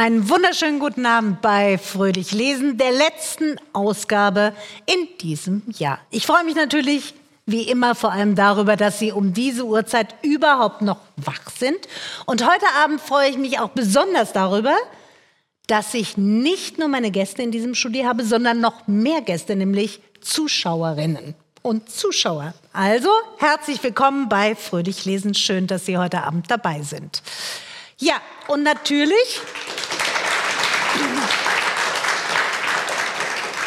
Einen wunderschönen guten Abend bei Fröhlich Lesen, der letzten Ausgabe in diesem Jahr. Ich freue mich natürlich wie immer vor allem darüber, dass Sie um diese Uhrzeit überhaupt noch wach sind. Und heute Abend freue ich mich auch besonders darüber, dass ich nicht nur meine Gäste in diesem Studio habe, sondern noch mehr Gäste, nämlich Zuschauerinnen und Zuschauer. Also herzlich willkommen bei Fröhlich Lesen. Schön, dass Sie heute Abend dabei sind. Ja, und natürlich.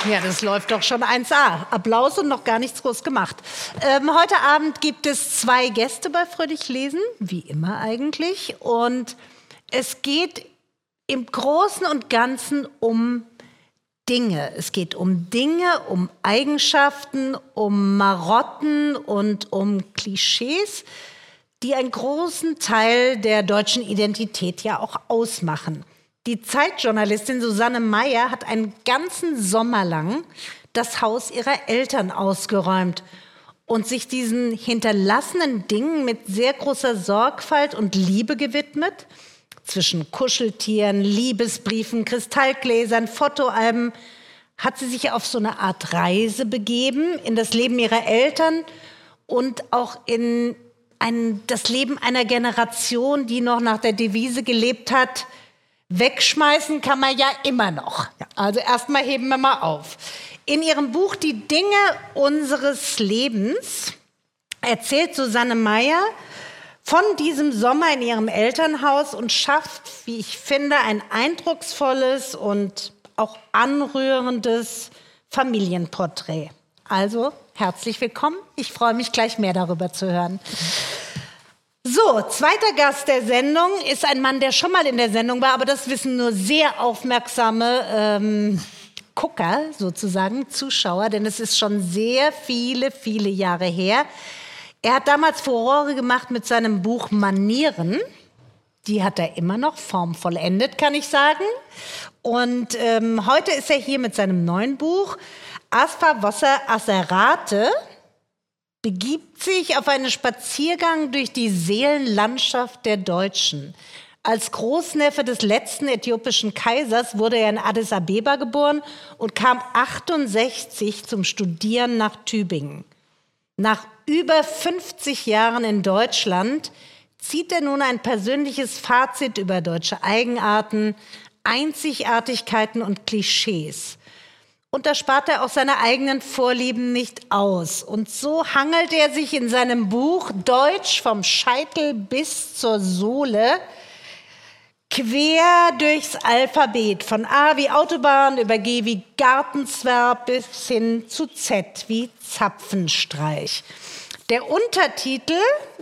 Ja, das läuft doch schon 1A. Applaus und noch gar nichts groß gemacht. Ähm, heute Abend gibt es zwei Gäste bei Fröhlich Lesen, wie immer eigentlich. Und es geht im Großen und Ganzen um Dinge. Es geht um Dinge, um Eigenschaften, um Marotten und um Klischees, die einen großen Teil der deutschen Identität ja auch ausmachen. Die Zeitjournalistin Susanne Meyer hat einen ganzen Sommer lang das Haus ihrer Eltern ausgeräumt und sich diesen hinterlassenen Dingen mit sehr großer Sorgfalt und Liebe gewidmet. Zwischen Kuscheltieren, Liebesbriefen, Kristallgläsern, Fotoalben hat sie sich auf so eine Art Reise begeben in das Leben ihrer Eltern und auch in ein, das Leben einer Generation, die noch nach der Devise gelebt hat, wegschmeißen kann man ja immer noch. Also erstmal heben wir mal auf. In ihrem Buch Die Dinge unseres Lebens erzählt Susanne Meyer von diesem Sommer in ihrem Elternhaus und schafft, wie ich finde, ein eindrucksvolles und auch anrührendes Familienporträt. Also herzlich willkommen. Ich freue mich gleich mehr darüber zu hören. So, zweiter Gast der Sendung ist ein Mann, der schon mal in der Sendung war, aber das wissen nur sehr aufmerksame ähm, Gucker, sozusagen, Zuschauer, denn es ist schon sehr viele, viele Jahre her. Er hat damals Furore gemacht mit seinem Buch Manieren. Die hat er immer noch formvollendet, kann ich sagen. Und ähm, heute ist er hier mit seinem neuen Buch Aspa Wasser Aserate begibt sich auf einen Spaziergang durch die Seelenlandschaft der Deutschen. Als Großneffe des letzten äthiopischen Kaisers wurde er in Addis Abeba geboren und kam 68 zum Studieren nach Tübingen. Nach über 50 Jahren in Deutschland zieht er nun ein persönliches Fazit über deutsche Eigenarten, Einzigartigkeiten und Klischees. Und da spart er auch seine eigenen Vorlieben nicht aus. Und so hangelt er sich in seinem Buch Deutsch vom Scheitel bis zur Sohle quer durchs Alphabet, von A wie Autobahn über G wie Gartenzwerg bis hin zu Z wie Zapfenstreich. Der Untertitel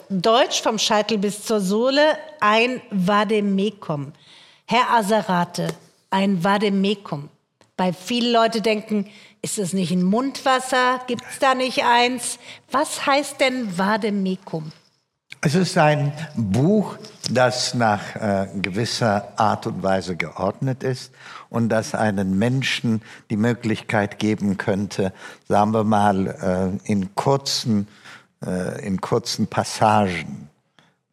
Deutsch vom Scheitel bis zur Sohle, ein Vademekum. Herr Aserate, ein Vademekum. Weil viele Leute denken, ist es nicht ein Mundwasser? Gibt es da nicht eins? Was heißt denn Vademecum? Es ist ein Buch, das nach äh, gewisser Art und Weise geordnet ist und das einen Menschen die Möglichkeit geben könnte, sagen wir mal, äh, in, kurzen, äh, in kurzen Passagen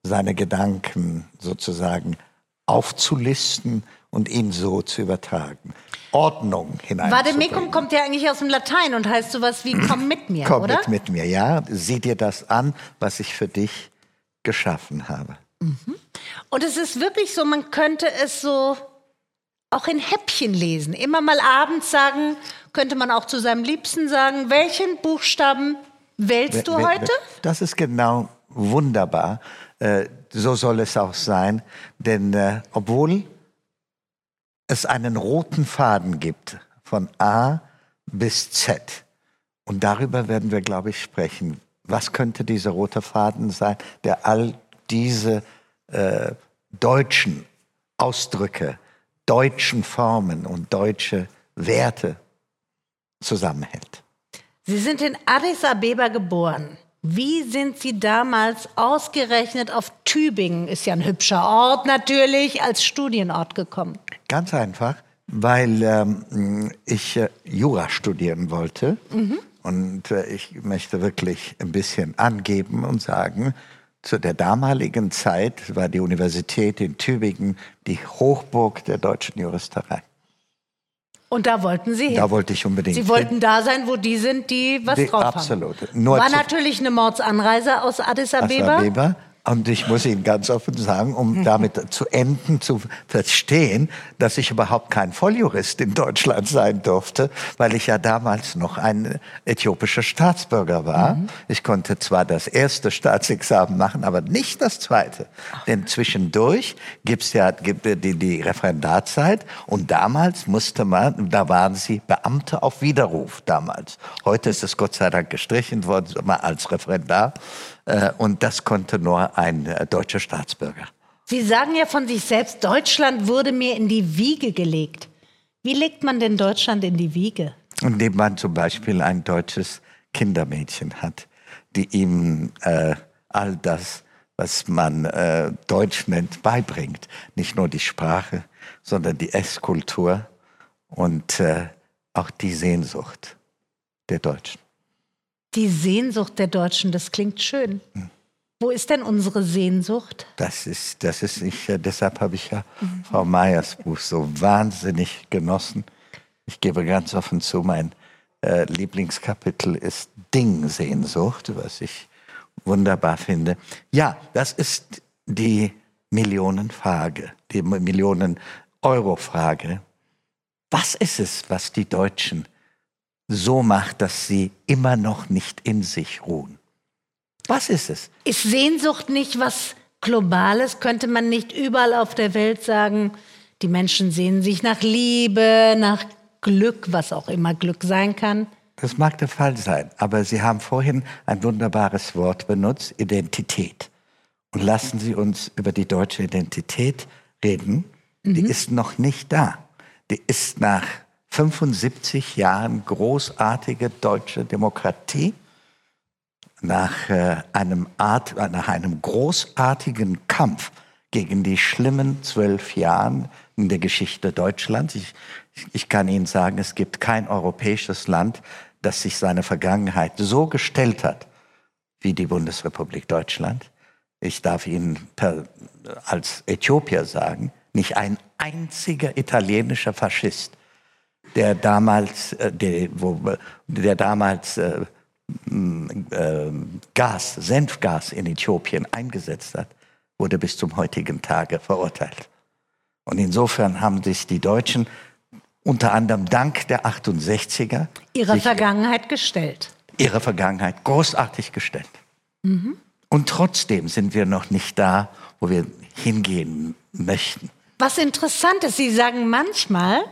seine Gedanken sozusagen aufzulisten und ihn so zu übertragen. Ordnung hinein. Vademecum kommt ja eigentlich aus dem Latein und heißt sowas wie komm mit mir, komm oder? Komm mit, mit mir, ja. Sieh dir das an, was ich für dich geschaffen habe. Mhm. Und es ist wirklich so, man könnte es so auch in Häppchen lesen. Immer mal abends sagen, könnte man auch zu seinem Liebsten sagen, welchen Buchstaben wählst du heute? Das ist genau wunderbar. Äh, so soll es auch sein. Denn äh, obwohl es einen roten Faden gibt von A bis Z. Und darüber werden wir, glaube ich, sprechen. Was könnte dieser rote Faden sein, der all diese äh, deutschen Ausdrücke, deutschen Formen und deutsche Werte zusammenhält? Sie sind in Addis Abeba geboren. Wie sind Sie damals ausgerechnet auf Tübingen, ist ja ein hübscher Ort natürlich, als Studienort gekommen? Ganz einfach, weil ähm, ich äh, Jura studieren wollte. Mhm. Und äh, ich möchte wirklich ein bisschen angeben und sagen, zu der damaligen Zeit war die Universität in Tübingen die Hochburg der deutschen Juristerei. Und da wollten Sie hin. Da wollte ich unbedingt Sie wollten da sein, wo die sind, die was die, drauf absolut. haben. Absolut. War natürlich eine Mordsanreise aus Addis Abeba. Addis Abeba. Und ich muss Ihnen ganz offen sagen, um damit zu enden, zu verstehen, dass ich überhaupt kein Volljurist in Deutschland sein durfte, weil ich ja damals noch ein äthiopischer Staatsbürger war. Mhm. Ich konnte zwar das erste Staatsexamen machen, aber nicht das zweite. Ach. Denn zwischendurch gibt's ja gibt die, die Referendarzeit und damals musste man, da waren sie Beamte auf Widerruf damals. Heute ist es Gott sei Dank gestrichen worden, als Referendar. Äh, und das konnte nur ein äh, deutscher Staatsbürger. Sie sagen ja von sich selbst, Deutschland wurde mir in die Wiege gelegt. Wie legt man denn Deutschland in die Wiege? Indem man zum Beispiel ein deutsches Kindermädchen hat, die ihm äh, all das, was man äh, Deutsch nennt, beibringt. Nicht nur die Sprache, sondern die Esskultur und äh, auch die Sehnsucht der Deutschen. Die Sehnsucht der Deutschen, das klingt schön. Hm. Wo ist denn unsere Sehnsucht? Das ist, das ist ich, deshalb habe ich ja mhm. Frau Meyers Buch so wahnsinnig genossen. Ich gebe ganz offen zu, mein äh, Lieblingskapitel ist Ding-Sehnsucht, was ich wunderbar finde. Ja, das ist die Millionenfrage, die Millionen-Euro-Frage. Was ist es, was die Deutschen so macht, dass sie immer noch nicht in sich ruhen. Was ist es? Ist Sehnsucht nicht was Globales? Könnte man nicht überall auf der Welt sagen, die Menschen sehnen sich nach Liebe, nach Glück, was auch immer Glück sein kann? Das mag der Fall sein, aber Sie haben vorhin ein wunderbares Wort benutzt, Identität. Und lassen Sie uns über die deutsche Identität reden. Mhm. Die ist noch nicht da. Die ist nach 75 Jahren großartige deutsche Demokratie, nach, äh, einem, Art, nach einem großartigen Kampf gegen die schlimmen zwölf Jahren in der Geschichte Deutschlands. Ich, ich kann Ihnen sagen, es gibt kein europäisches Land, das sich seine Vergangenheit so gestellt hat wie die Bundesrepublik Deutschland. Ich darf Ihnen per, als Äthiopier sagen, nicht ein einziger italienischer Faschist der damals, äh, der, wo, der damals äh, äh, Gas, Senfgas in Äthiopien eingesetzt hat, wurde bis zum heutigen Tage verurteilt. Und insofern haben sich die Deutschen unter anderem dank der 68er ihrer Vergangenheit gestellt. Ihre Vergangenheit großartig gestellt. Mhm. Und trotzdem sind wir noch nicht da, wo wir hingehen möchten. Was interessant ist, Sie sagen manchmal,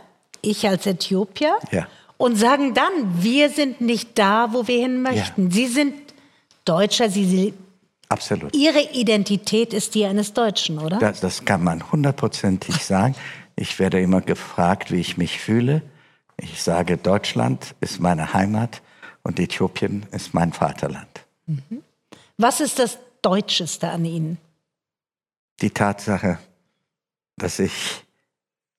ich als Äthiopier, ja. und sagen dann, wir sind nicht da, wo wir hin möchten. Ja. Sie sind Deutscher, Sie, Absolut. Ihre Identität ist die eines Deutschen, oder? Das, das kann man hundertprozentig sagen. Ich werde immer gefragt, wie ich mich fühle. Ich sage, Deutschland ist meine Heimat und Äthiopien ist mein Vaterland. Mhm. Was ist das Deutscheste an Ihnen? Die Tatsache, dass ich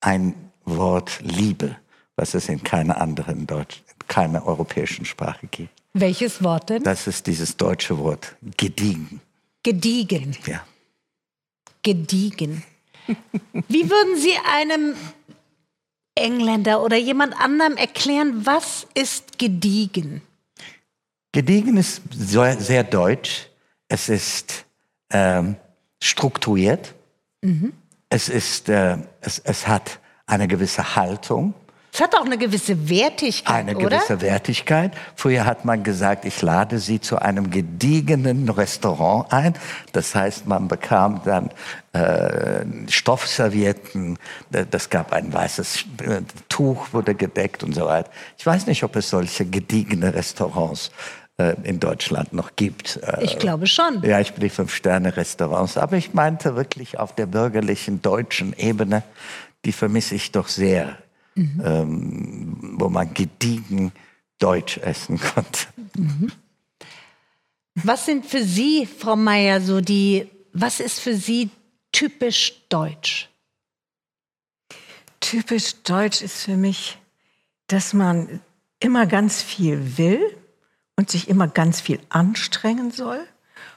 ein Wort Liebe, was es in keiner anderen Deutsch, keiner europäischen Sprache gibt. Welches Wort denn? Das ist dieses deutsche Wort gediegen. Gediegen. Ja. Gediegen. Wie würden Sie einem Engländer oder jemand anderem erklären, was ist gediegen? Gediegen ist sehr, sehr deutsch. Es ist ähm, strukturiert. Mhm. Es, ist, äh, es, es hat eine gewisse Haltung. Es hat auch eine gewisse Wertigkeit, Eine gewisse oder? Wertigkeit. Früher hat man gesagt, ich lade Sie zu einem gediegenen Restaurant ein. Das heißt, man bekam dann äh, Stoffservietten, das gab ein weißes äh, Tuch, wurde gedeckt und so weiter. Ich weiß nicht, ob es solche gediegene Restaurants äh, in Deutschland noch gibt. Äh, ich glaube schon. Ja, ich bin die Fünf-Sterne-Restaurants. Aber ich meinte wirklich auf der bürgerlichen deutschen Ebene, die vermisse ich doch sehr, mhm. ähm, wo man gediegen Deutsch essen konnte. Mhm. Was sind für Sie, Frau Meier, so die, was ist für Sie typisch deutsch? Typisch deutsch ist für mich, dass man immer ganz viel will und sich immer ganz viel anstrengen soll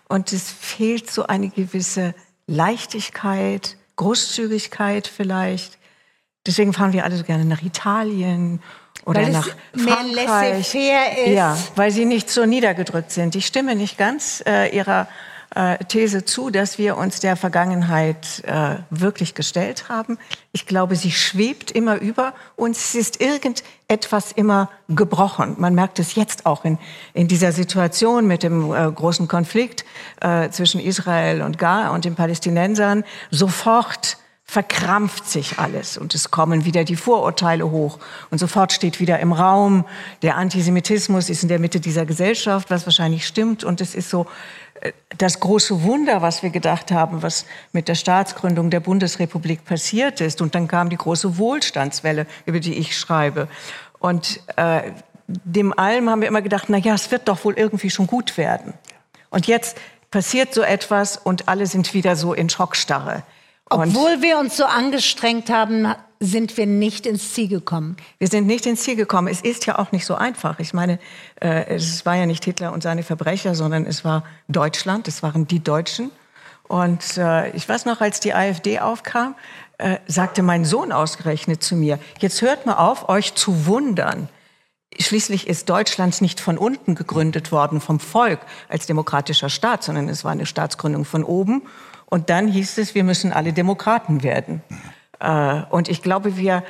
und es fehlt so eine gewisse Leichtigkeit, Großzügigkeit vielleicht. Deswegen fahren wir alle so gerne nach Italien oder Weil nach es mehr Frankreich. laissez-faire ist. Ja, weil sie nicht so niedergedrückt sind. Ich stimme nicht ganz äh, ihrer äh, These zu, dass wir uns der Vergangenheit äh, wirklich gestellt haben. Ich glaube, sie schwebt immer über uns. Es ist irgendetwas immer gebrochen. Man merkt es jetzt auch in, in dieser Situation mit dem äh, großen Konflikt äh, zwischen Israel und Gaza und den Palästinensern. Sofort verkrampft sich alles und es kommen wieder die Vorurteile hoch und sofort steht wieder im Raum, der Antisemitismus ist in der Mitte dieser Gesellschaft, was wahrscheinlich stimmt und es ist so äh, das große Wunder, was wir gedacht haben, was mit der Staatsgründung der Bundesrepublik passiert ist und dann kam die große Wohlstandswelle, über die ich schreibe und äh, dem allem haben wir immer gedacht, na ja, es wird doch wohl irgendwie schon gut werden und jetzt passiert so etwas und alle sind wieder so in Schockstarre. Und Obwohl wir uns so angestrengt haben, sind wir nicht ins Ziel gekommen. wir sind nicht ins Ziel gekommen. Es ist ja auch nicht so einfach. Ich meine, äh, es war ja nicht Hitler und seine Verbrecher, sondern es war Deutschland, es waren die Deutschen. Und äh, ich weiß noch, als die AfD aufkam, äh, sagte mein Sohn ausgerechnet zu mir, jetzt hört mal auf, euch zu wundern. Schließlich ist Deutschland nicht von unten gegründet worden, vom Volk als demokratischer Staat, sondern es war eine Staatsgründung von oben. Und dann hieß es, wir müssen alle Demokraten werden. Äh, Und ich glaube, wir,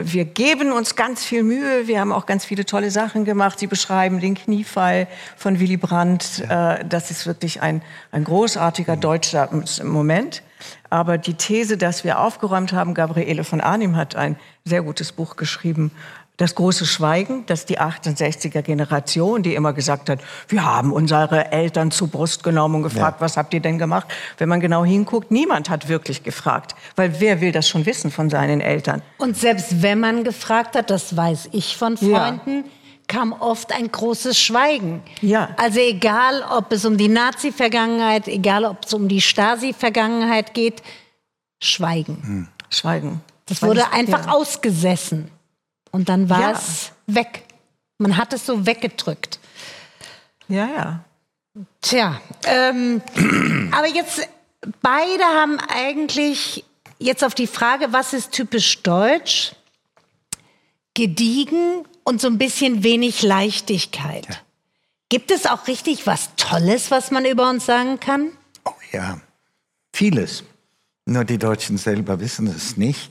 wir geben uns ganz viel Mühe. Wir haben auch ganz viele tolle Sachen gemacht. Sie beschreiben den Kniefall von Willy Brandt. Äh, Das ist wirklich ein, ein großartiger deutscher Moment. Aber die These, dass wir aufgeräumt haben, Gabriele von Arnim hat ein sehr gutes Buch geschrieben, das große Schweigen, dass die 68er Generation, die immer gesagt hat, wir haben unsere Eltern zur Brust genommen und gefragt, Ja. was habt ihr denn gemacht? Wenn man genau hinguckt, niemand hat wirklich gefragt, weil wer will das schon wissen von seinen Eltern? Und selbst wenn man gefragt hat, das weiß ich von Ja. Freunden, kam oft ein großes Schweigen. Ja. Also egal, ob es um die Nazi-Vergangenheit, egal, ob es um die Stasi-Vergangenheit geht, Schweigen. Schweigen. Das wurde ich- einfach ja. ausgesessen. Und dann war Ja. es weg. Man hat es so weggedrückt. Ja, ja. Tja, ähm, aber jetzt, beide haben eigentlich jetzt auf die Frage, was ist typisch deutsch, gediegen und so ein bisschen wenig Leichtigkeit. Gibt es auch richtig was Tolles, was man über uns sagen kann? Oh ja, vieles. Nur die Deutschen selber wissen es nicht.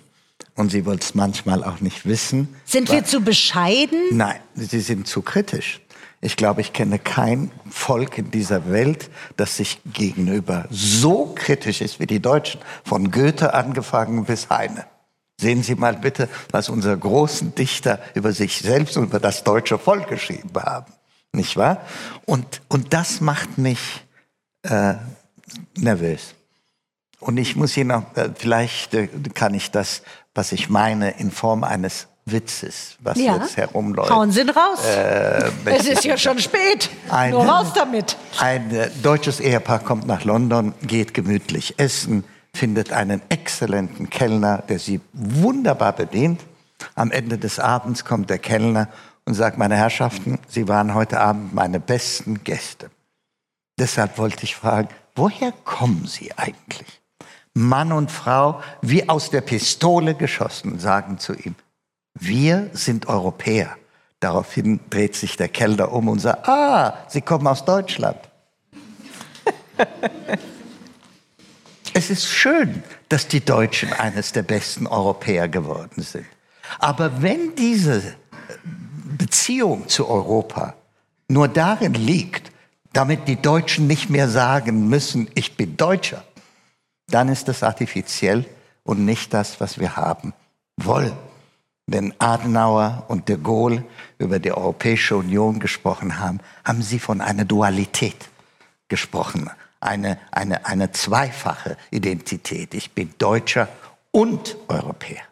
Und sie wollen es manchmal auch nicht wissen. Sind wir zu bescheiden? Nein, sie sind zu kritisch. Ich glaube, ich kenne kein Volk in dieser Welt, das sich gegenüber so kritisch ist wie die Deutschen. Von Goethe angefangen bis Heine. Sehen Sie mal bitte, was unsere großen Dichter über sich selbst und über das deutsche Volk geschrieben haben. Nicht wahr? Und, und das macht mich äh, nervös. Und ich muss Ihnen auch, äh, vielleicht äh, kann ich das, was ich meine, in Form eines Witzes, was jetzt herumläuft. Hauen Sie ihn raus. Äh, es ist ja schon spät. Ein- Nur raus damit. Ein äh, deutsches Ehepaar kommt nach London, geht gemütlich essen, findet einen exzellenten Kellner, der sie wunderbar bedient. Am Ende des Abends kommt der Kellner und sagt, meine Herrschaften, Sie waren heute Abend meine besten Gäste. Deshalb wollte ich fragen, woher kommen Sie eigentlich? Mann und Frau, wie aus der Pistole geschossen, sagen zu ihm, wir sind Europäer. Daraufhin dreht sich der Kellner um und sagt, ah, Sie kommen aus Deutschland. es ist schön, dass die Deutschen eines der besten Europäer geworden sind. Aber wenn diese Beziehung zu Europa nur darin liegt, damit die Deutschen nicht mehr sagen müssen, ich bin Deutscher, dann ist das artifiziell und nicht das, was wir haben wollen. Wenn Adenauer und de Gaulle über die Europäische Union gesprochen haben, haben sie von einer Dualität gesprochen, eine, eine, eine zweifache Identität. Ich bin Deutscher und Europäer.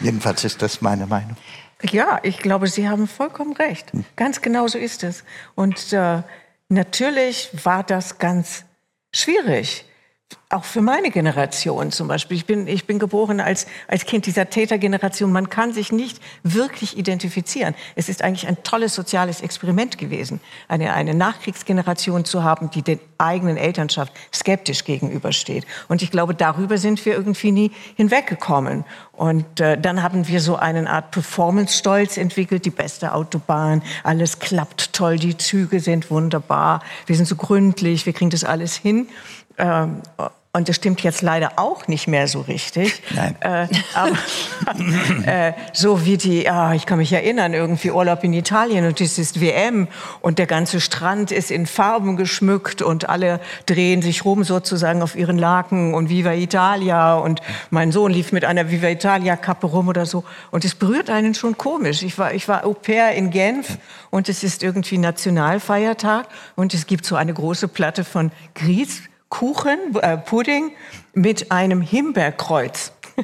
Jedenfalls ist das meine Meinung. Ja, ich glaube, Sie haben vollkommen recht. Ganz genau so ist es. Und äh, natürlich war das ganz schwierig, auch für meine Generation zum Beispiel. Ich bin, ich bin geboren als, als Kind dieser Tätergeneration. Man kann sich nicht wirklich identifizieren. Es ist eigentlich ein tolles soziales Experiment gewesen, eine, eine Nachkriegsgeneration zu haben, die den eigenen Elternschaft skeptisch gegenübersteht. Und ich glaube, darüber sind wir irgendwie nie hinweggekommen. Und äh, dann haben wir so eine Art Performance-Stolz entwickelt, die beste Autobahn, alles klappt toll, die Züge sind wunderbar, wir sind so gründlich, wir kriegen das alles hin. Ähm, und das stimmt jetzt leider auch nicht mehr so richtig. Nein. Äh, aber äh, so wie die, ja, ich kann mich erinnern, irgendwie Urlaub in Italien und es ist WM und der ganze Strand ist in Farben geschmückt und alle drehen sich rum sozusagen auf ihren Laken und Viva Italia und mein Sohn lief mit einer Viva Italia Kappe rum oder so und es berührt einen schon komisch. Ich war, ich war Au pair in Genf und es ist irgendwie Nationalfeiertag und es gibt so eine große Platte von Grieß Kuchen, äh, Pudding mit einem Himbeerkreuz.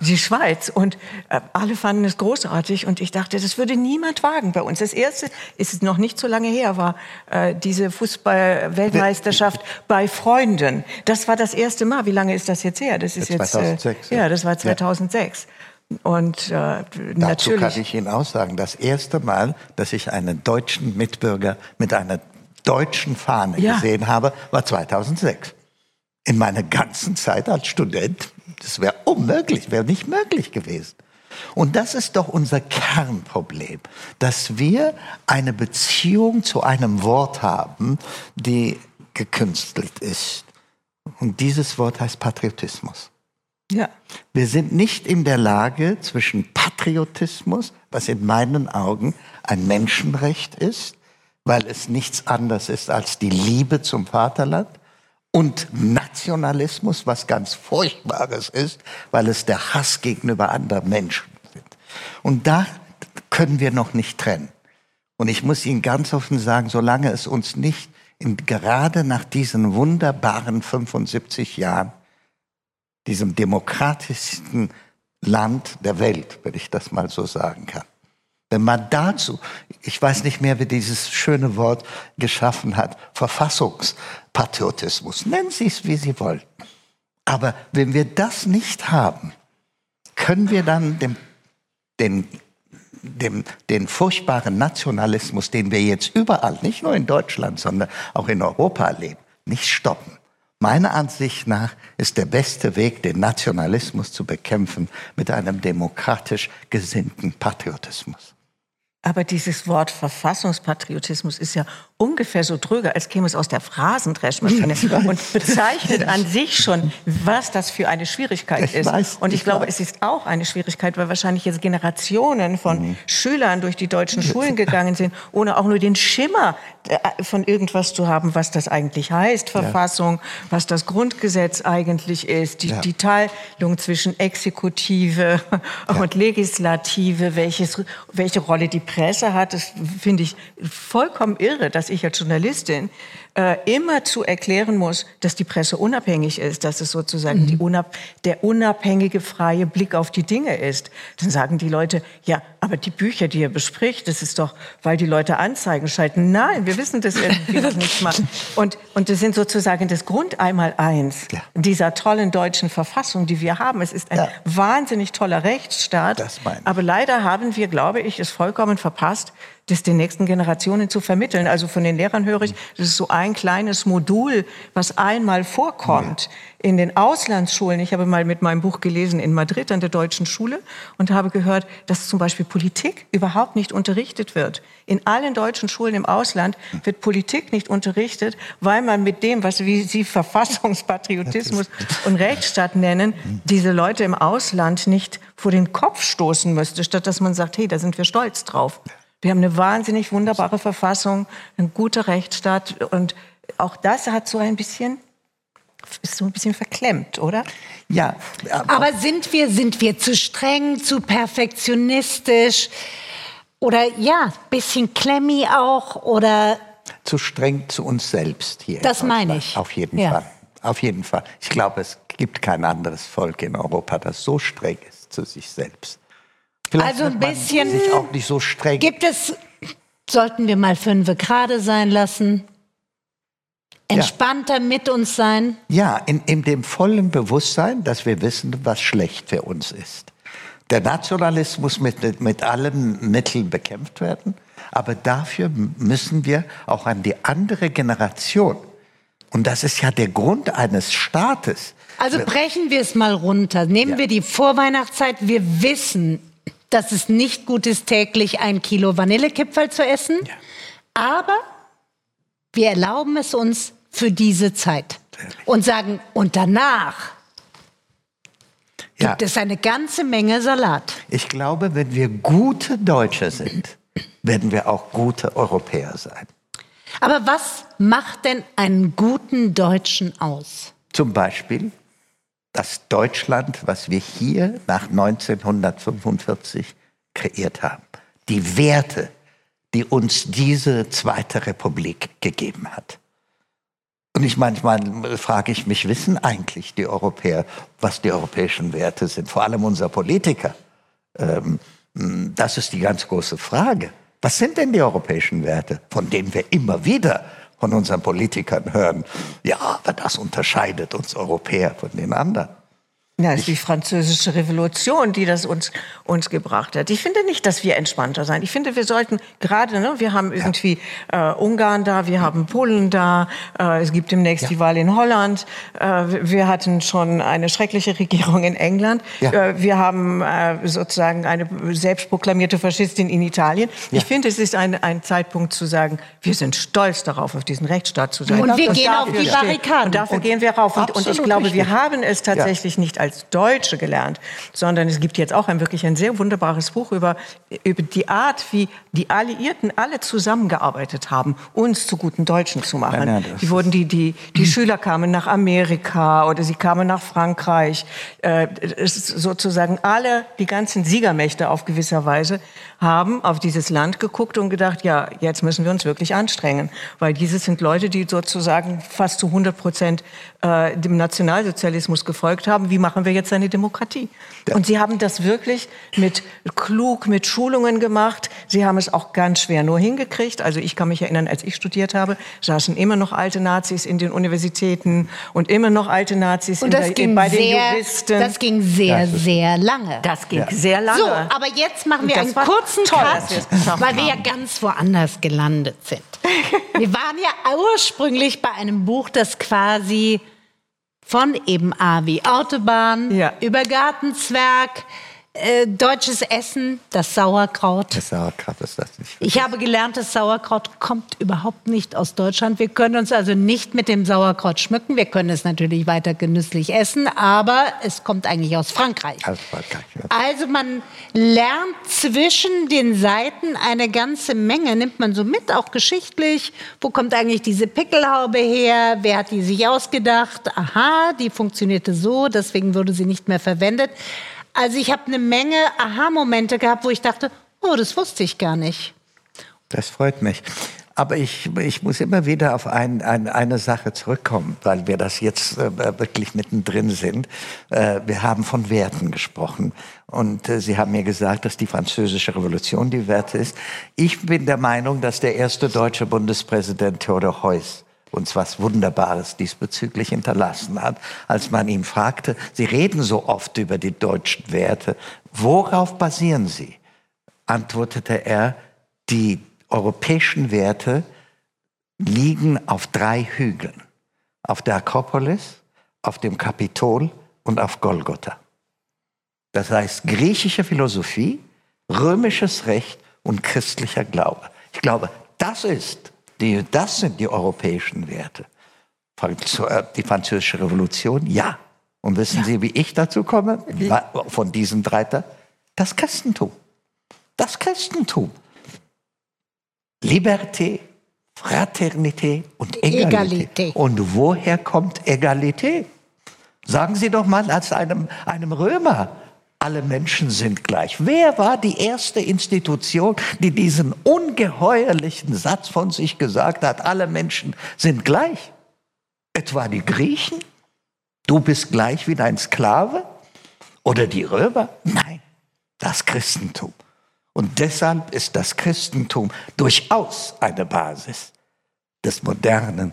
Die Schweiz. Und äh, alle fanden es großartig. Und ich dachte, das würde niemand wagen bei uns. Das erste ist es noch nicht so lange her, war äh, diese Fußball-Weltmeisterschaft bei Freunden. Das war das erste Mal. Wie lange ist das jetzt her? Das ist jetzt 2006. Äh, ja, das war 2006. Und äh, Dazu natürlich. kann ich Ihnen auch sagen, das erste Mal, dass ich einen deutschen Mitbürger mit einer deutschen Fahne Ja. gesehen habe, war 2006. In meiner ganzen Zeit als Student, das wäre unmöglich, wäre nicht möglich gewesen. Und das ist doch unser Kernproblem, dass wir eine Beziehung zu einem Wort haben, die gekünstelt ist. Und dieses Wort heißt Patriotismus. ja. Wir sind nicht in der Lage zwischen Patriotismus, was in meinen Augen ein Menschenrecht ist, weil es nichts anderes ist als die Liebe zum Vaterland, und Nationalismus, was ganz Furchtbares ist, weil es der Hass gegenüber anderen Menschen sind. Und da können wir noch nicht trennen. Und ich muss Ihnen ganz offen sagen, solange es uns nicht in, gerade nach diesen wunderbaren 75 Jahren diesem demokratischsten Land der Welt, wenn ich das mal so sagen kann. Wenn man dazu, ich weiß nicht mehr, wer dieses schöne Wort geschaffen hat, Verfassungspatriotismus, nennen Sie es, wie Sie wollen. Aber wenn wir das nicht haben, können wir dann dem, den, dem, den furchtbaren Nationalismus, den wir jetzt überall, nicht nur in Deutschland, sondern auch in Europa erleben, nicht stoppen. Meiner Ansicht nach ist der beste Weg, den Nationalismus zu bekämpfen, mit einem demokratisch gesinnten Patriotismus. Aber dieses Wort Verfassungspatriotismus ist ja ungefähr so dröge, als käme es aus der Phrasendreschmaschine und bezeichnet an sich schon, was das für eine Schwierigkeit Ich ist. weiß, und ich, ich glaube, weiß. es ist auch eine Schwierigkeit, weil wahrscheinlich jetzt Generationen von Schülern durch die deutschen Schulen gegangen sind, ohne auch nur den Schimmer äh, von irgendwas zu haben, was das eigentlich heißt, Verfassung, was das Grundgesetz eigentlich ist, die, Ja. die Teilung zwischen Exekutive und Legislative, welches, welche Rolle die Presse hat, das finde ich vollkommen irre, dass ich als Journalistin äh, immer zu erklären muss, dass die Presse unabhängig ist, dass es sozusagen die unab der unabhängige, freie Blick auf die Dinge ist. Dann sagen die Leute, ja, aber die Bücher, die ihr bespricht, das ist doch, weil die Leute Anzeigen schalten. Nein, wir wissen das irgendwie noch nicht mal. Und, und das sind sozusagen das Grundeinmaleins Ja. dieser tollen deutschen Verfassung, die wir haben. Es ist ein Ja. wahnsinnig toller Rechtsstaat. Aber leider haben wir, glaube ich, es vollkommen verpasst, das den nächsten Generationen zu vermitteln. Also von den Lehrern höre ich, das ist so ein kleines Modul, was einmal vorkommt in den Auslandsschulen. Ich habe mal mit meinem Buch gelesen in Madrid an der deutschen Schule und habe gehört, dass zum Beispiel Politik überhaupt nicht unterrichtet wird. In allen deutschen Schulen im Ausland wird Politik nicht unterrichtet, weil man mit dem, was wie Sie Verfassungspatriotismus und Rechtsstaat nennen, diese Leute im Ausland nicht vor den Kopf stoßen müsste, statt dass man sagt, hey, da sind wir stolz drauf. Wir haben eine wahnsinnig wunderbare Verfassung, ein guter Rechtsstaat und auch das hat so ein bisschen, ist so ein bisschen verklemmt, oder? Ja, Aber sind wir, sind wir zu streng, zu perfektionistisch oder ja, bisschen klemmy auch oder zu streng zu uns selbst hier. in Das meine ich. Auf jeden Ja. Fall. Auf jeden Fall. Ich glaube, es gibt kein anderes Volk in Europa, das so streng ist zu sich selbst. Vielleicht Also ein bisschen- sich auch nicht so streng. gibt es, sollten wir mal fünf gerade sein lassen? entspannter mit uns sein. Ja, in, in dem vollen Bewusstsein, dass wir wissen, was schlecht für uns ist. Der Nationalismus mit, mit allen Mitteln bekämpft werden, aber dafür müssen wir auch an die andere Generation, und das ist ja der Grund eines Staates. Also brechen wir es mal runter. Nehmen Ja. wir die Vorweihnachtszeit. Wir wissen, dass es nicht gut ist, täglich ein Kilo Vanillekipferl zu essen. Aber wir erlauben es uns für diese Zeit und sagen, und danach Ja, gibt es eine ganze Menge Salat. ich glaube, wenn wir gute Deutsche sind, werden wir auch gute Europäer sein. Aber was macht denn einen guten Deutschen aus? Zum Beispiel das Deutschland, was wir hier nach 1945 kreiert haben. Die Werte, die uns diese Zweite Republik gegeben hat. Und ich manchmal frage ich mich, wissen eigentlich die Europäer, was die europäischen Werte sind? Vor allem unser Politiker. Ähm, das ist die ganz große Frage. Was sind denn die europäischen Werte, von denen wir immer wieder von unseren Politikern hören? Ja, aber das unterscheidet uns Europäer von den anderen. Ja, das ist die französische Revolution, die das uns, uns gebracht hat. Ich finde nicht, dass wir entspannter sein. Ich finde, wir sollten gerade, ne, wir haben irgendwie äh, Ungarn da, wir haben Polen da, äh, es gibt demnächst die Wahl in Holland, äh, wir hatten schon eine schreckliche Regierung in England, Ja. äh, wir haben äh, sozusagen eine selbstproklamierte Faschistin in Italien. Ich finde, es ist ein, ein Zeitpunkt zu sagen, wir sind stolz darauf, auf diesen Rechtsstaat zu sein. Und wir gehen auf die. Barrikaden. Und dafür gehen wir rauf. Und, und ich glaube, wir richtig. haben es tatsächlich nicht als Deutsche gelernt, sondern es gibt jetzt auch ein wirklich ein sehr wunderbares Buch über, über die Art, wie die Alliierten alle zusammengearbeitet haben, uns zu guten Deutschen zu machen. Ja, die wurden die, die, die Schüler kamen nach Amerika oder sie kamen nach Frankreich. Äh, sozusagen alle, die ganzen Siegermächte auf gewisser Weise, haben auf dieses Land geguckt und gedacht, ja, jetzt müssen wir uns wirklich anstrengen. Weil dieses sind Leute, die sozusagen fast zu 100 Prozent äh, dem Nationalsozialismus gefolgt haben. Wie machen wir jetzt eine Demokratie? Und sie haben das wirklich mit klug, mit Schulungen gemacht. Sie haben es auch ganz schwer nur hingekriegt. Also ich kann mich erinnern, als ich studiert habe, saßen immer noch alte Nazis in den Universitäten und immer noch alte Nazis Und in das der, ging bei den sehr, Juristen. das ging sehr, sehr lange. Das ging sehr lange. So, aber jetzt machen wir einen das kurzen toll, Cut, weil wir ja haben. ganz woanders gelandet sind. wir waren ja ursprünglich bei einem Buch, das quasi von eben A wie Autobahn Ja. über Gartenzwerg, äh, deutsches Essen, das Sauerkraut. Das Sauerkraut ist das nicht. Ich habe gelernt, das Sauerkraut kommt überhaupt nicht aus Deutschland. Wir können uns also nicht mit dem Sauerkraut schmücken. Wir können es natürlich weiter genüsslich essen, aber es kommt eigentlich aus Frankreich. Aus Frankreich, ja. Also man lernt zwischen den Seiten eine ganze Menge, nimmt man so mit, auch geschichtlich. Wo kommt eigentlich diese Pickelhaube her? Wer hat die sich ausgedacht? Aha, die funktionierte so, deswegen wurde sie nicht mehr verwendet. Also ich habe eine Menge Aha-Momente gehabt, wo ich dachte, oh, das wusste ich gar nicht. Das freut mich. Aber ich, ich muss immer wieder auf ein, ein, eine Sache zurückkommen, weil wir das jetzt äh, wirklich mittendrin sind. Äh, wir haben von Werten gesprochen. Und äh, Sie haben mir gesagt, dass die französische Revolution die Werte ist. Ich bin der Meinung, dass der erste deutsche Bundespräsident Theodor Heuss uns was Wunderbares diesbezüglich hinterlassen hat, als man ihn fragte, Sie reden so oft über die deutschen Werte, worauf basieren sie? Antwortete er, die europäischen Werte liegen auf drei Hügeln. Auf der Akropolis, auf dem Kapitol und auf Golgotha. Das heißt griechische Philosophie, römisches Recht und christlicher Glaube. Ich glaube, das ist die, das sind die europäischen Werte. Die französische Revolution, ja. Und wissen Sie, wie ich dazu komme? Von diesen drei, da- das Christentum. Das Christentum. Liberté, Fraternité und Egalité. Egalité. Und woher kommt Egalité? Sagen Sie doch mal als einem, einem Römer, alle Menschen sind gleich. Wer war die erste Institution, die diesen ungeheuerlichen Satz von sich gesagt hat, alle Menschen sind gleich? Etwa die Griechen? Du bist gleich wie dein Sklave? Oder die Römer? Nein, das Christentum. Und deshalb ist das Christentum durchaus eine Basis des modernen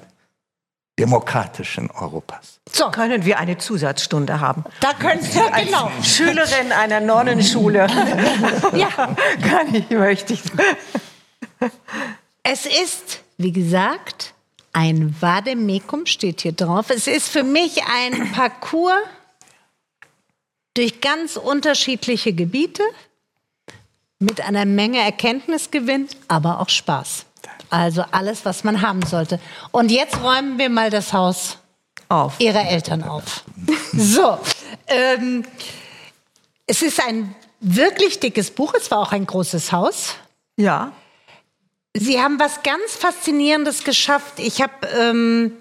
demokratischen Europas. So. Können wir eine Zusatzstunde haben? Da können Sie, ja, genau. Schülerin einer Nonnenschule. ja. Kann ich, möchte ich. Es ist, wie gesagt, ein Vademekum, steht hier drauf. Es ist für mich ein Parcours durch ganz unterschiedliche Gebiete mit einer Menge Erkenntnisgewinn, aber auch Spaß. Also alles, was man haben sollte. Und jetzt räumen wir mal das Haus auf. ihrer Eltern auf. so, ähm, es ist ein wirklich dickes Buch. Es war auch ein großes Haus. Ja. Sie haben was ganz Faszinierendes geschafft. Ich habe ähm,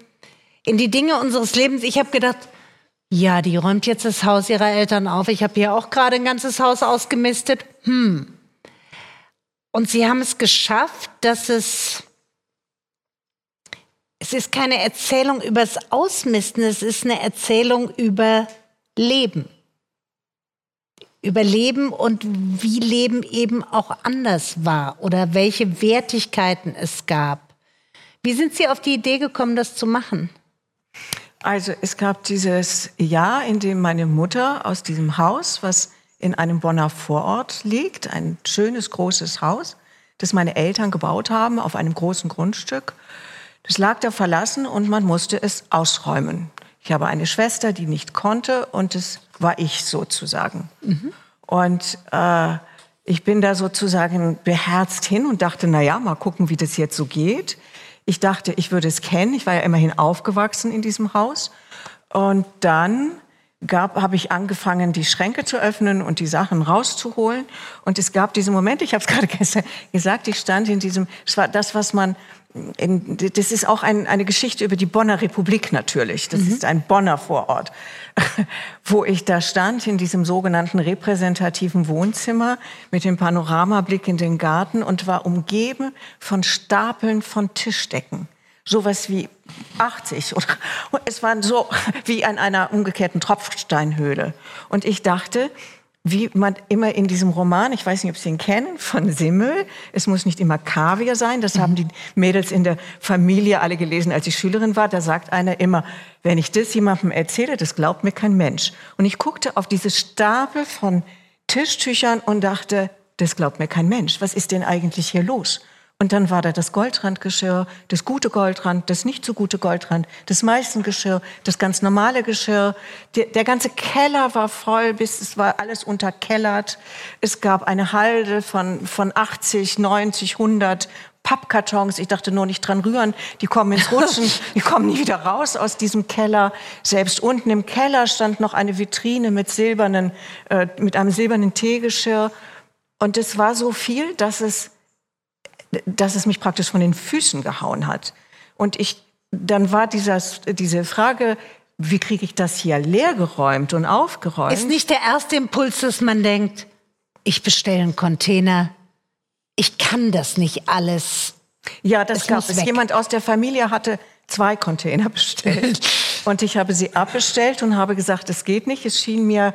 in die Dinge unseres Lebens, ich habe gedacht, ja, die räumt jetzt das Haus ihrer Eltern auf. Ich habe hier auch gerade ein ganzes Haus ausgemistet. Hm. Und sie haben es geschafft, dass es es ist keine Erzählung übers Ausmisten, es ist eine Erzählung über Leben. Über Leben und wie Leben eben auch anders war oder welche Wertigkeiten es gab. Wie sind Sie auf die Idee gekommen, das zu machen? Also es gab dieses Jahr, in dem meine Mutter aus diesem Haus, was in einem Bonner Vorort liegt, ein schönes großes Haus, das meine Eltern gebaut haben auf einem großen Grundstück. Das lag da verlassen und man musste es ausräumen. Ich habe eine Schwester, die nicht konnte und es war ich sozusagen. Mhm. Und äh, ich bin da sozusagen beherzt hin und dachte, na ja, mal gucken, wie das jetzt so geht. Ich dachte, ich würde es kennen. Ich war ja immerhin aufgewachsen in diesem Haus. Und dann gab, habe ich angefangen, die Schränke zu öffnen und die Sachen rauszuholen. Und es gab diesen Moment, ich habe es gerade gestern gesagt, ich stand in diesem, es war das, was man, in, das ist auch ein, eine Geschichte über die Bonner Republik natürlich. Das mhm. ist ein Bonner Vorort, wo ich da stand in diesem sogenannten repräsentativen Wohnzimmer mit dem Panoramablick in den Garten und war umgeben von Stapeln von Tischdecken sowas wie 80 oder es waren so wie an einer umgekehrten Tropfsteinhöhle. Und ich dachte, wie man immer in diesem Roman, ich weiß nicht, ob Sie ihn kennen, von Simmel, es muss nicht immer Kaviar sein, das haben die Mädels in der Familie alle gelesen, als ich Schülerin war, da sagt einer immer, wenn ich das jemandem erzähle, das glaubt mir kein Mensch. Und ich guckte auf diese Stapel von Tischtüchern und dachte, das glaubt mir kein Mensch. Was ist denn eigentlich hier los? Und dann war da das Goldrandgeschirr, das gute Goldrand, das nicht so gute Goldrand, das Meißengeschirr, das ganz normale Geschirr. Der, der, ganze Keller war voll, bis es war alles unterkellert. Es gab eine Halde von, von 80, 90, 100 Pappkartons. Ich dachte nur nicht dran rühren. Die kommen ins Rutschen. Die kommen nie wieder raus aus diesem Keller. Selbst unten im Keller stand noch eine Vitrine mit silbernen, äh, mit einem silbernen Teegeschirr. Und es war so viel, dass es dass es mich praktisch von den Füßen gehauen hat. Und ich, dann war dieses, diese Frage, wie kriege ich das hier leergeräumt und aufgeräumt? Ist nicht der erste Impuls, dass man denkt, ich bestelle einen Container, ich kann das nicht alles. Ja, das es gab es. Jemand aus der Familie hatte zwei Container bestellt. und ich habe sie abbestellt und habe gesagt, es geht nicht. Es schien mir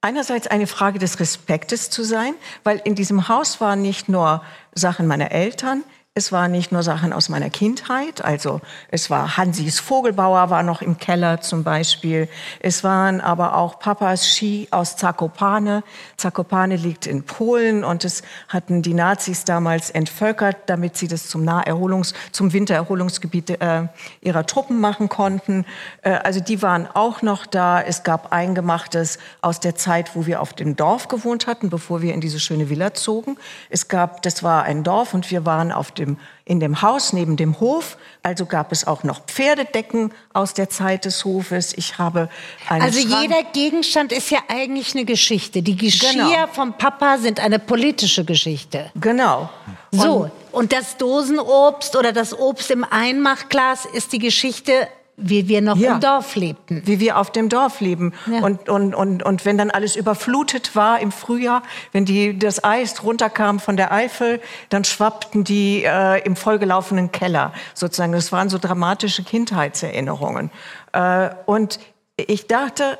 einerseits eine Frage des Respektes zu sein, weil in diesem Haus waren nicht nur Sachen meiner Eltern, es waren nicht nur Sachen aus meiner Kindheit, also es war Hansis Vogelbauer war noch im Keller zum Beispiel. Es waren aber auch Papas Ski aus Zakopane. Zakopane liegt in Polen und es hatten die Nazis damals entvölkert, damit sie das zum Naherholungs-, zum Wintererholungsgebiet äh, ihrer Truppen machen konnten. Äh, also die waren auch noch da. Es gab Eingemachtes aus der Zeit, wo wir auf dem Dorf gewohnt hatten, bevor wir in diese schöne Villa zogen. Es gab, das war ein Dorf und wir waren auf dem dem, in dem Haus neben dem Hof. Also gab es auch noch Pferdedecken aus der Zeit des Hofes. Ich habe einen Also Schrank. jeder Gegenstand ist ja eigentlich eine Geschichte. Die Geschirr genau. vom Papa sind eine politische Geschichte. Genau. So, und, und das Dosenobst oder das Obst im Einmachglas ist die Geschichte wie wir noch ja, im Dorf lebten. Wie wir auf dem Dorf leben. Ja. Und, und, und, und wenn dann alles überflutet war im Frühjahr, wenn die, das Eis runterkam von der Eifel, dann schwappten die äh, im vollgelaufenen Keller sozusagen. Das waren so dramatische Kindheitserinnerungen. Äh, und ich dachte,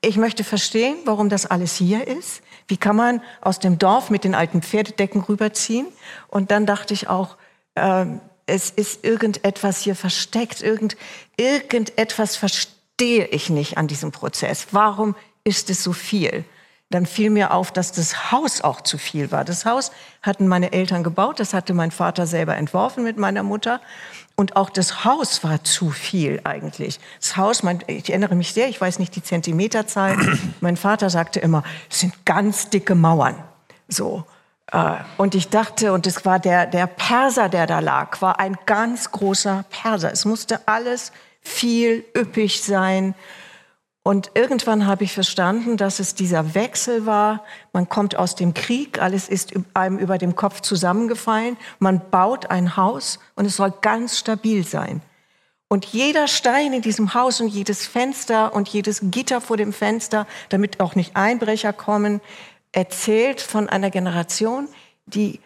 ich möchte verstehen, warum das alles hier ist. Wie kann man aus dem Dorf mit den alten Pferdedecken rüberziehen? Und dann dachte ich auch, äh, es ist irgendetwas hier versteckt, irgend, irgendetwas verstehe ich nicht an diesem Prozess. Warum ist es so viel? Dann fiel mir auf, dass das Haus auch zu viel war. Das Haus hatten meine Eltern gebaut, das hatte mein Vater selber entworfen mit meiner Mutter. Und auch das Haus war zu viel eigentlich. Das Haus, mein, ich erinnere mich sehr, ich weiß nicht die Zentimeterzahl. mein Vater sagte immer, es sind ganz dicke Mauern. So. Äh, und ich dachte, und es war der, der Perser, der da lag, war ein ganz großer Perser. Es musste alles viel üppig sein. Und irgendwann habe ich verstanden, dass es dieser Wechsel war. Man kommt aus dem Krieg, alles ist einem über dem Kopf zusammengefallen. Man baut ein Haus und es soll ganz stabil sein. Und jeder Stein in diesem Haus und jedes Fenster und jedes Gitter vor dem Fenster, damit auch nicht Einbrecher kommen, erzählt von einer Generation, die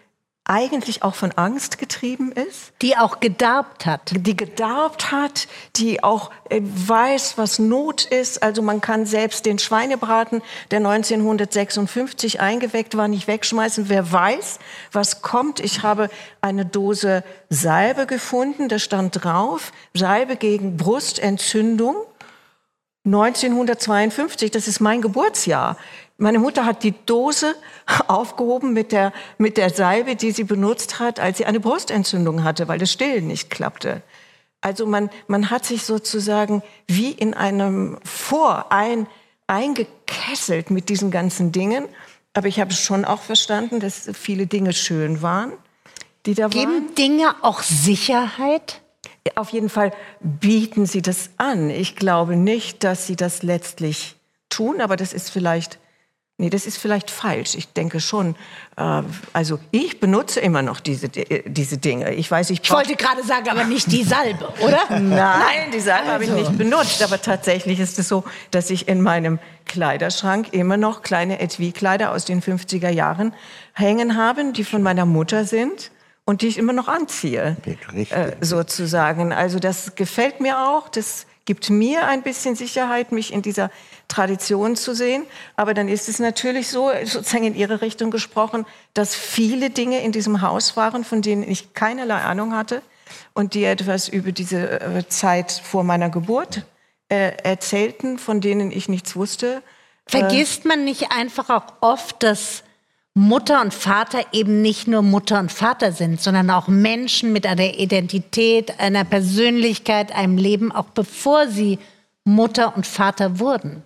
eigentlich auch von Angst getrieben ist. Die auch gedarbt hat. Die gedarbt hat, die auch äh, weiß, was Not ist. Also man kann selbst den Schweinebraten, der 1956 eingeweckt war, nicht wegschmeißen. Wer weiß, was kommt. Ich habe eine Dose Salbe gefunden, da stand drauf, Salbe gegen Brustentzündung. 1952, das ist mein Geburtsjahr. Meine Mutter hat die Dose aufgehoben mit der, mit der Salbe, die sie benutzt hat, als sie eine Brustentzündung hatte, weil das Stillen nicht klappte. Also man, man hat sich sozusagen wie in einem Vor ein, eingekesselt mit diesen ganzen Dingen. Aber ich habe schon auch verstanden, dass viele Dinge schön waren, die da Geben waren. Geben Dinge auch Sicherheit? Auf jeden Fall bieten sie das an. Ich glaube nicht, dass sie das letztlich tun, aber das ist vielleicht Nee, das ist vielleicht falsch. Ich denke schon. Äh, also ich benutze immer noch diese, äh, diese Dinge. Ich weiß, ich, ich wollte gerade sagen, aber nicht die Salbe, oder? Nein, die Salbe also. habe ich nicht benutzt. Aber tatsächlich ist es so, dass ich in meinem Kleiderschrank immer noch kleine Etui-Kleider aus den 50er Jahren hängen habe, die von meiner Mutter sind und die ich immer noch anziehe, äh, sozusagen. Also das gefällt mir auch. Das gibt mir ein bisschen Sicherheit, mich in dieser Tradition zu sehen. Aber dann ist es natürlich so, sozusagen in Ihre Richtung gesprochen, dass viele Dinge in diesem Haus waren, von denen ich keinerlei Ahnung hatte und die etwas über diese äh, Zeit vor meiner Geburt äh, erzählten, von denen ich nichts wusste. Vergisst man nicht einfach auch oft, dass Mutter und Vater eben nicht nur Mutter und Vater sind, sondern auch Menschen mit einer Identität, einer Persönlichkeit, einem Leben, auch bevor sie Mutter und Vater wurden.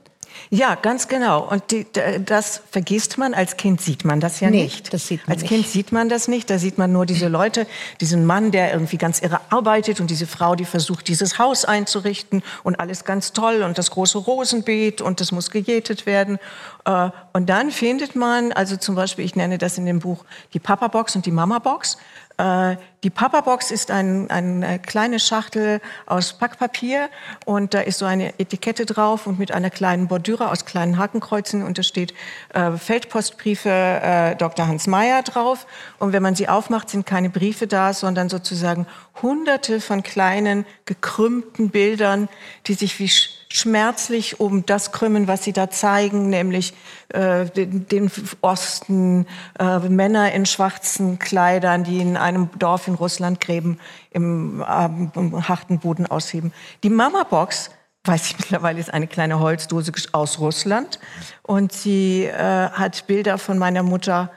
Ja, ganz genau. Und die, das vergisst man. Als Kind sieht man das ja nee, nicht. Das sieht man Als Kind sieht man das nicht. Da sieht man nur diese Leute, diesen Mann, der irgendwie ganz irre arbeitet und diese Frau, die versucht, dieses Haus einzurichten und alles ganz toll und das große Rosenbeet und das muss gejätet werden. Äh, und dann findet man, also zum Beispiel, ich nenne das in dem Buch die Papa-Box und die Mama-Box. Äh, die Papa-Box ist ein, eine kleine Schachtel aus Packpapier und da ist so eine Etikette drauf und mit einer kleinen Bordüre aus kleinen Hakenkreuzen und da steht äh, Feldpostbriefe äh, Dr. Hans Meyer drauf. Und wenn man sie aufmacht, sind keine Briefe da, sondern sozusagen hunderte von kleinen gekrümmten Bildern, die sich wie schmerzlich um das krümmen, was sie da zeigen, nämlich äh, den, den Osten, äh, Männer in schwarzen Kleidern, die in einem Dorf in Russland Gräben im, äh, im harten Boden ausheben. Die Mama-Box weiß ich mittlerweile, ist eine kleine Holzdose aus Russland. Und sie äh, hat Bilder von meiner Mutter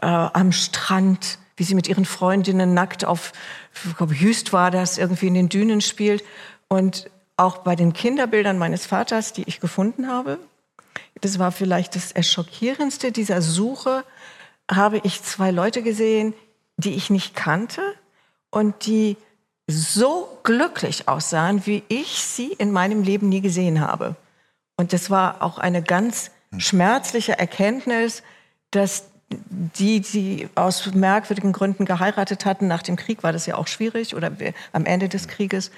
äh, am Strand, wie sie mit ihren Freundinnen nackt auf, ich glaube, Hüst war das, irgendwie in den Dünen spielt. Und auch bei den Kinderbildern meines Vaters, die ich gefunden habe, das war vielleicht das Erschockierendste dieser Suche, habe ich zwei Leute gesehen, die ich nicht kannte und die so glücklich aussahen, wie ich sie in meinem Leben nie gesehen habe. Und das war auch eine ganz schmerzliche Erkenntnis, dass die, die aus merkwürdigen Gründen geheiratet hatten, nach dem Krieg war das ja auch schwierig oder am Ende des Krieges,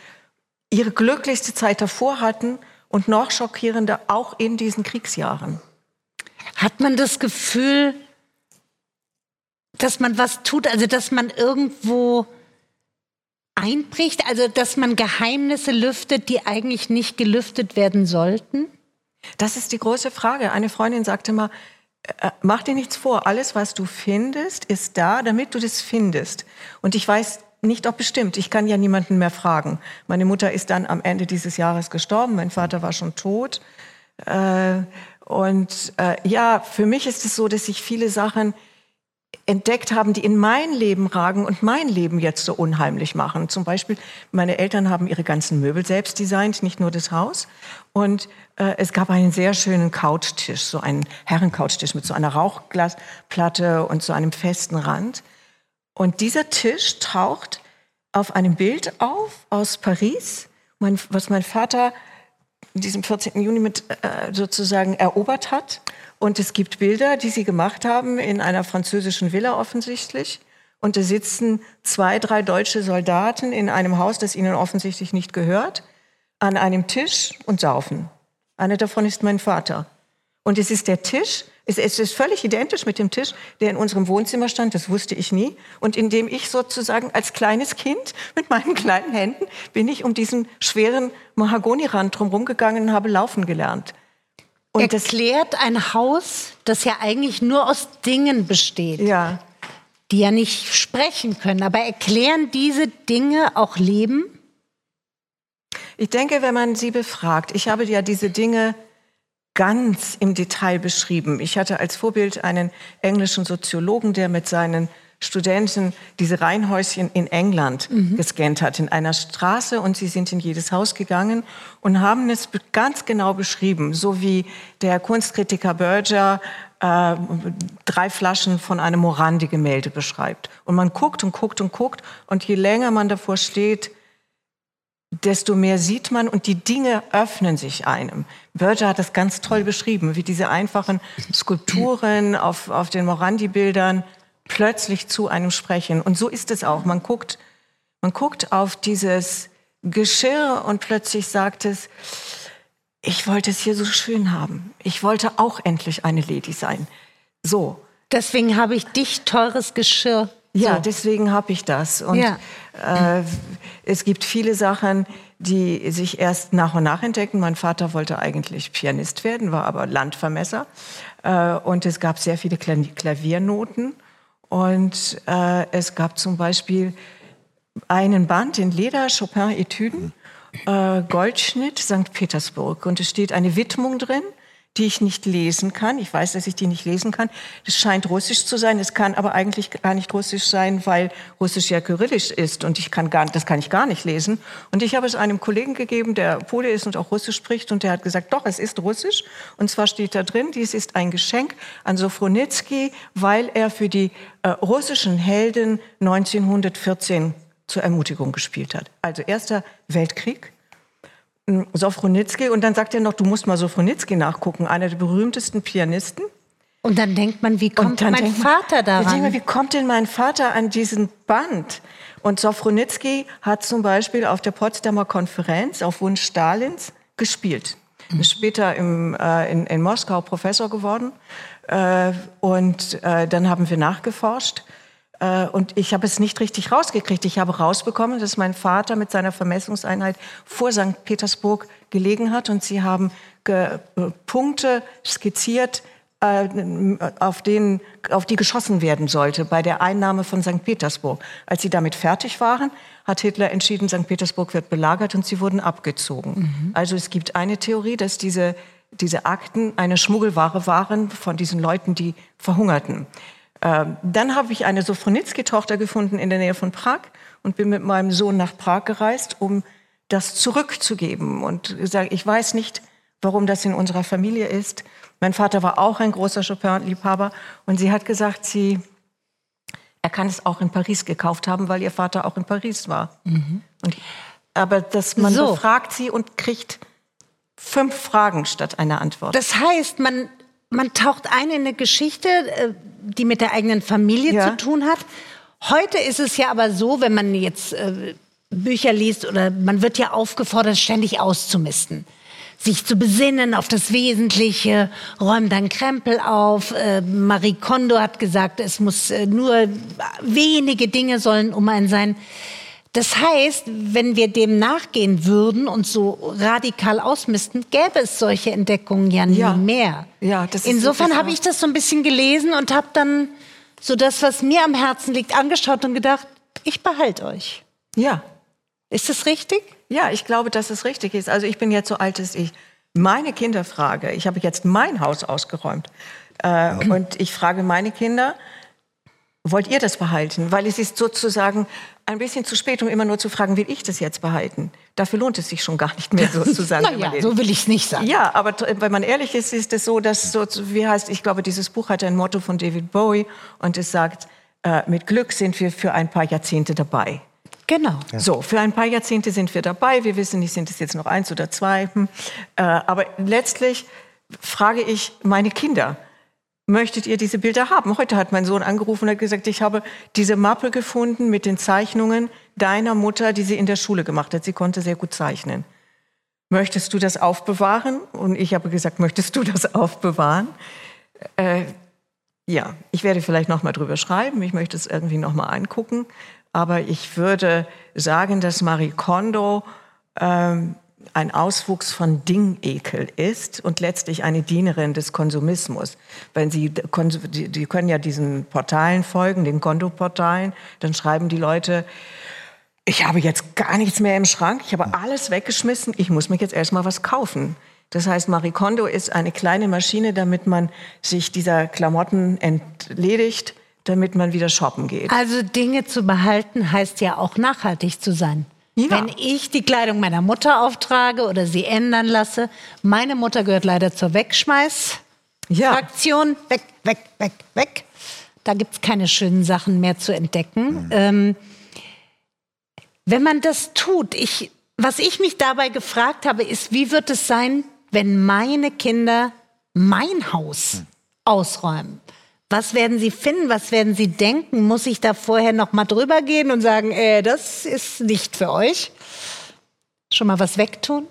ihre glücklichste Zeit davor hatten und noch schockierender auch in diesen Kriegsjahren. Hat man das Gefühl, dass man was tut, also dass man irgendwo einbricht, also dass man Geheimnisse lüftet, die eigentlich nicht gelüftet werden sollten? Das ist die große Frage. Eine Freundin sagte mal, äh, mach dir nichts vor, alles, was du findest, ist da, damit du das findest. Und ich weiß nicht auch bestimmt. Ich kann ja niemanden mehr fragen. Meine Mutter ist dann am Ende dieses Jahres gestorben. Mein Vater war schon tot. Äh, und äh, ja, für mich ist es so, dass ich viele Sachen entdeckt haben, die in mein Leben ragen und mein Leben jetzt so unheimlich machen. Zum Beispiel, meine Eltern haben ihre ganzen Möbel selbst designt, nicht nur das Haus. Und äh, es gab einen sehr schönen Couchtisch, so einen Herrencouchtisch mit so einer Rauchglasplatte und so einem festen Rand. Und dieser Tisch taucht auf einem Bild auf aus Paris, mein, was mein Vater diesem 14. Juni mit äh, sozusagen erobert hat. Und es gibt Bilder, die sie gemacht haben in einer französischen Villa offensichtlich. Und da sitzen zwei, drei deutsche Soldaten in einem Haus, das ihnen offensichtlich nicht gehört, an einem Tisch und saufen. Einer davon ist mein Vater. Und es ist der Tisch, es, ist völlig identisch mit dem Tisch, der in unserem Wohnzimmer stand, das wusste ich nie. Und in dem ich sozusagen als kleines Kind mit meinen kleinen Händen bin ich um diesen schweren Mahagonirand drumherum gegangen und habe laufen gelernt. Und Erklärt ein Haus, das ja eigentlich nur aus Dingen besteht. Ja. Die ja nicht sprechen können. Aber erklären diese Dinge auch Leben? Ich denke, wenn man sie befragt, ich habe ja diese Dinge ganz im Detail beschrieben. Ich hatte als Vorbild einen englischen Soziologen, der mit seinen Studenten diese Reihenhäuschen in England mhm. gescannt hat, in einer Straße. Und sie sind in jedes Haus gegangen und haben es ganz genau beschrieben, so wie der Kunstkritiker Berger äh, drei Flaschen von einem Morandi-Gemälde beschreibt. Und man guckt und guckt und guckt. Und je länger man davor steht, desto mehr sieht man und die Dinge öffnen sich einem. Berger hat das ganz toll beschrieben, wie diese einfachen Skulpturen auf, auf den Morandi-Bildern plötzlich zu einem sprechen. Und so ist es auch. Man guckt, man guckt auf dieses Geschirr und plötzlich sagt es, ich wollte es hier so schön haben. Ich wollte auch endlich eine Lady sein. So. Deswegen habe ich dich teures Geschirr ja, so. deswegen habe ich das. Und ja. äh, es gibt viele Sachen, die sich erst nach und nach entdecken. Mein Vater wollte eigentlich Pianist werden, war aber Landvermesser. Äh, und es gab sehr viele Klaviernoten. Und äh, es gab zum Beispiel einen Band in Leder, Chopin Etüden, äh, Goldschnitt, St. Petersburg. Und es steht eine Widmung drin die ich nicht lesen kann. Ich weiß, dass ich die nicht lesen kann. Das scheint Russisch zu sein. Es kann aber eigentlich gar nicht Russisch sein, weil Russisch ja kyrillisch ist und ich kann gar, das kann ich gar nicht lesen. Und ich habe es einem Kollegen gegeben, der Pole ist und auch Russisch spricht und der hat gesagt, doch, es ist Russisch. Und zwar steht da drin, dies ist ein Geschenk an Sofronitsky, weil er für die äh, russischen Helden 1914 zur Ermutigung gespielt hat. Also Erster Weltkrieg. Sofronitzky und dann sagt er noch, du musst mal Sofronitzky nachgucken, einer der berühmtesten Pianisten. Und dann denkt man, wie kommt mein man, Vater daran? Man, wie kommt denn mein Vater an diesen Band? Und Sofronitzky hat zum Beispiel auf der Potsdamer Konferenz auf Wunsch Stalins gespielt. Mhm. Ist später im, äh, in, in, Moskau Professor geworden. Äh, und äh, dann haben wir nachgeforscht. Äh, und ich habe es nicht richtig rausgekriegt. Ich habe rausbekommen, dass mein Vater mit seiner Vermessungseinheit vor St. Petersburg gelegen hat und sie haben äh, Punkte skizziert, äh, auf, denen, auf die geschossen werden sollte bei der Einnahme von St. Petersburg. Als sie damit fertig waren, hat Hitler entschieden, St. Petersburg wird belagert und sie wurden abgezogen. Mhm. Also es gibt eine Theorie, dass diese, diese Akten eine Schmuggelware waren von diesen Leuten, die verhungerten. Ähm, dann habe ich eine Sofronitzky-Tochter gefunden in der Nähe von Prag und bin mit meinem Sohn nach Prag gereist, um das zurückzugeben und gesagt, ich weiß nicht, warum das in unserer Familie ist. Mein Vater war auch ein großer Chopin-Liebhaber und sie hat gesagt, sie, er kann es auch in Paris gekauft haben, weil ihr Vater auch in Paris war. Mhm. Und, aber dass man so. befragt sie und kriegt fünf Fragen statt einer Antwort. Das heißt, man, man taucht ein in eine Geschichte, äh, die mit der eigenen Familie ja. zu tun hat. Heute ist es ja aber so, wenn man jetzt äh, Bücher liest oder man wird ja aufgefordert, ständig auszumisten sich zu besinnen auf das Wesentliche, räum deinen Krempel auf. Äh, Marie Kondo hat gesagt, es muss äh, nur wenige Dinge sollen um einen sein. Das heißt, wenn wir dem nachgehen würden und so radikal ausmisten, gäbe es solche Entdeckungen ja nie ja. mehr. Ja, das ist Insofern habe ich das so ein bisschen gelesen und habe dann so das, was mir am Herzen liegt, angeschaut und gedacht, ich behalte euch. Ja. Ist das richtig? Ja, ich glaube, dass es richtig ist. Also ich bin jetzt so alt, dass ich meine Kinder frage. Ich habe jetzt mein Haus ausgeräumt. Äh, und ich frage meine Kinder, wollt ihr das behalten? Weil es ist sozusagen ein bisschen zu spät, um immer nur zu fragen, will ich das jetzt behalten? Dafür lohnt es sich schon gar nicht mehr sozusagen. naja, so will ich es nicht sagen. Ja, aber wenn man ehrlich ist, ist es so, dass so, wie heißt, ich glaube, dieses Buch hat ein Motto von David Bowie und es sagt, äh, mit Glück sind wir für ein paar Jahrzehnte dabei. Genau. Ja. So, für ein paar Jahrzehnte sind wir dabei. Wir wissen nicht, sind es jetzt noch eins oder zwei. Hm. Äh, aber letztlich frage ich meine Kinder, möchtet ihr diese Bilder haben? Heute hat mein Sohn angerufen und hat gesagt, ich habe diese Mappe gefunden mit den Zeichnungen deiner Mutter, die sie in der Schule gemacht hat. Sie konnte sehr gut zeichnen. Möchtest du das aufbewahren? Und ich habe gesagt, möchtest du das aufbewahren? Äh, ja, ich werde vielleicht noch mal drüber schreiben. Ich möchte es irgendwie noch mal angucken. Aber ich würde sagen, dass Marie Kondo ähm, ein Auswuchs von Dingekel ist und letztlich eine Dienerin des Konsumismus. Wenn Sie, die können ja diesen Portalen folgen, den Kontoportalen, dann schreiben die Leute, ich habe jetzt gar nichts mehr im Schrank, ich habe alles weggeschmissen, ich muss mir jetzt erstmal was kaufen. Das heißt, Marie Kondo ist eine kleine Maschine, damit man sich dieser Klamotten entledigt, damit man wieder shoppen geht. Also Dinge zu behalten heißt ja auch nachhaltig zu sein. Ja. Wenn ich die Kleidung meiner Mutter auftrage oder sie ändern lasse, meine Mutter gehört leider zur Wegschmeiß-Fraktion. Ja. Weg, weg, weg, weg. Da gibt es keine schönen Sachen mehr zu entdecken. Mhm. Ähm, wenn man das tut, ich, was ich mich dabei gefragt habe, ist, wie wird es sein, wenn meine Kinder mein Haus mhm. ausräumen? Was werden Sie finden? Was werden Sie denken? Muss ich da vorher noch mal drüber gehen und sagen, äh, das ist nicht für euch? Schon mal was wegtun?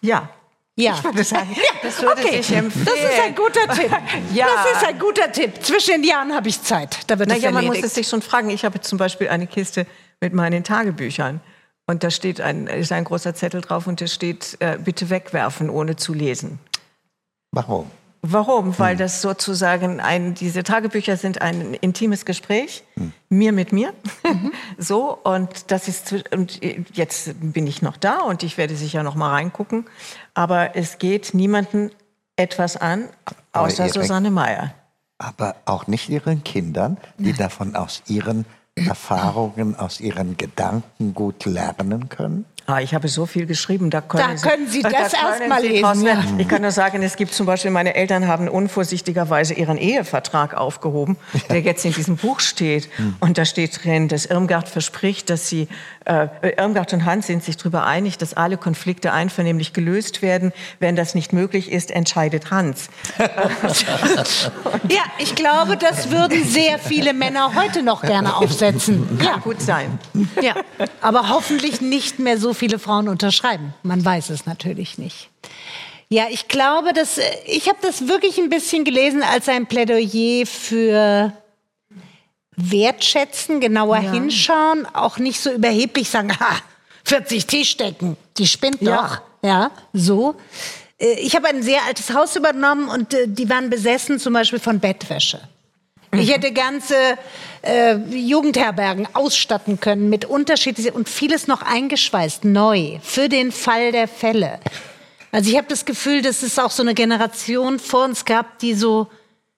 Ja. Ja. Ich würde sagen, das würde okay. sich empfehlen. Das ist ein guter Tipp. ja. Das ist ein guter Tipp. Zwischen den Jahren habe ich Zeit. Da wird naja, man muss es sich schon fragen. Ich habe zum Beispiel eine Kiste mit meinen Tagebüchern. Und da steht ein, ist ein großer Zettel drauf und da steht, äh, bitte wegwerfen, ohne zu lesen. Warum? Warum? Weil hm. das sozusagen ein, diese Tagebücher sind ein intimes Gespräch, hm. mir mit mir. Mhm. so, und das ist, und jetzt bin ich noch da und ich werde sicher noch mal reingucken. Aber es geht niemanden etwas an, außer Susanne Meyer. Aber auch nicht ihren Kindern, die Nein. davon aus ihren Erfahrungen, aus ihren Gedanken gut lernen können? Ah, ich habe so viel geschrieben, da können, da können Sie, Sie das erstmal lesen. Ja. Ich kann nur sagen, es gibt zum Beispiel, meine Eltern haben unvorsichtigerweise ihren Ehevertrag aufgehoben, der jetzt in diesem Buch steht. Hm. Und da steht drin, dass Irmgard verspricht, dass sie, äh, Irmgard und Hans sind sich darüber einig, dass alle Konflikte einvernehmlich gelöst werden. Wenn das nicht möglich ist, entscheidet Hans. ja, ich glaube, das würden sehr viele Männer heute noch gerne aufsetzen. Kann ja. gut sein. Ja, aber hoffentlich nicht mehr so viele Frauen unterschreiben. Man weiß es natürlich nicht. Ja, ich glaube, dass ich habe das wirklich ein bisschen gelesen als ein Plädoyer für wertschätzen, genauer ja. hinschauen, auch nicht so überheblich sagen, ha, 40 Tischdecken, die spinnt ja. doch. Ja, so. Äh, ich habe ein sehr altes Haus übernommen und äh, die waren besessen zum Beispiel von Bettwäsche. Ich hätte ganze äh, Jugendherbergen ausstatten können mit unterschiedlichen und vieles noch eingeschweißt, neu, für den Fall der Fälle. Also ich habe das Gefühl, dass es auch so eine Generation vor uns gab, die so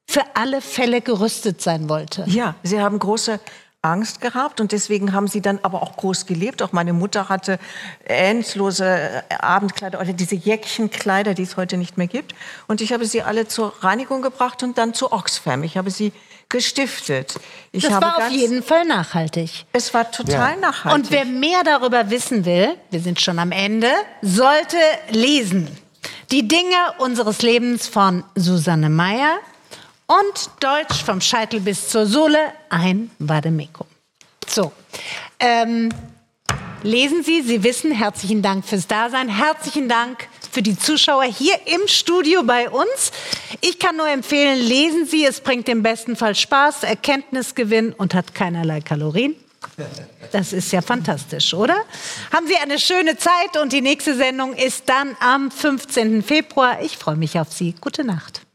für alle Fälle gerüstet sein wollte. Ja, sie haben große Angst gehabt und deswegen haben sie dann aber auch groß gelebt. Auch meine Mutter hatte endlose Abendkleider oder diese Jäckchenkleider, die es heute nicht mehr gibt. Und ich habe sie alle zur Reinigung gebracht und dann zu Oxfam. Ich habe sie gestiftet. Ich das war auf jeden Fall nachhaltig. Es war total ja. nachhaltig. Und wer mehr darüber wissen will, wir sind schon am Ende, sollte lesen. Die Dinge unseres Lebens von Susanne Meyer und Deutsch vom Scheitel bis zur Sohle, ein Vademecum. So, ähm, lesen Sie, Sie wissen, herzlichen Dank fürs Dasein, herzlichen Dank für die Zuschauer hier im Studio bei uns. Ich kann nur empfehlen, lesen Sie, es bringt im besten Fall Spaß, Erkenntnisgewinn und hat keinerlei Kalorien. Das ist ja fantastisch, oder? Haben Sie eine schöne Zeit und die nächste Sendung ist dann am 15. Februar. Ich freue mich auf Sie. Gute Nacht.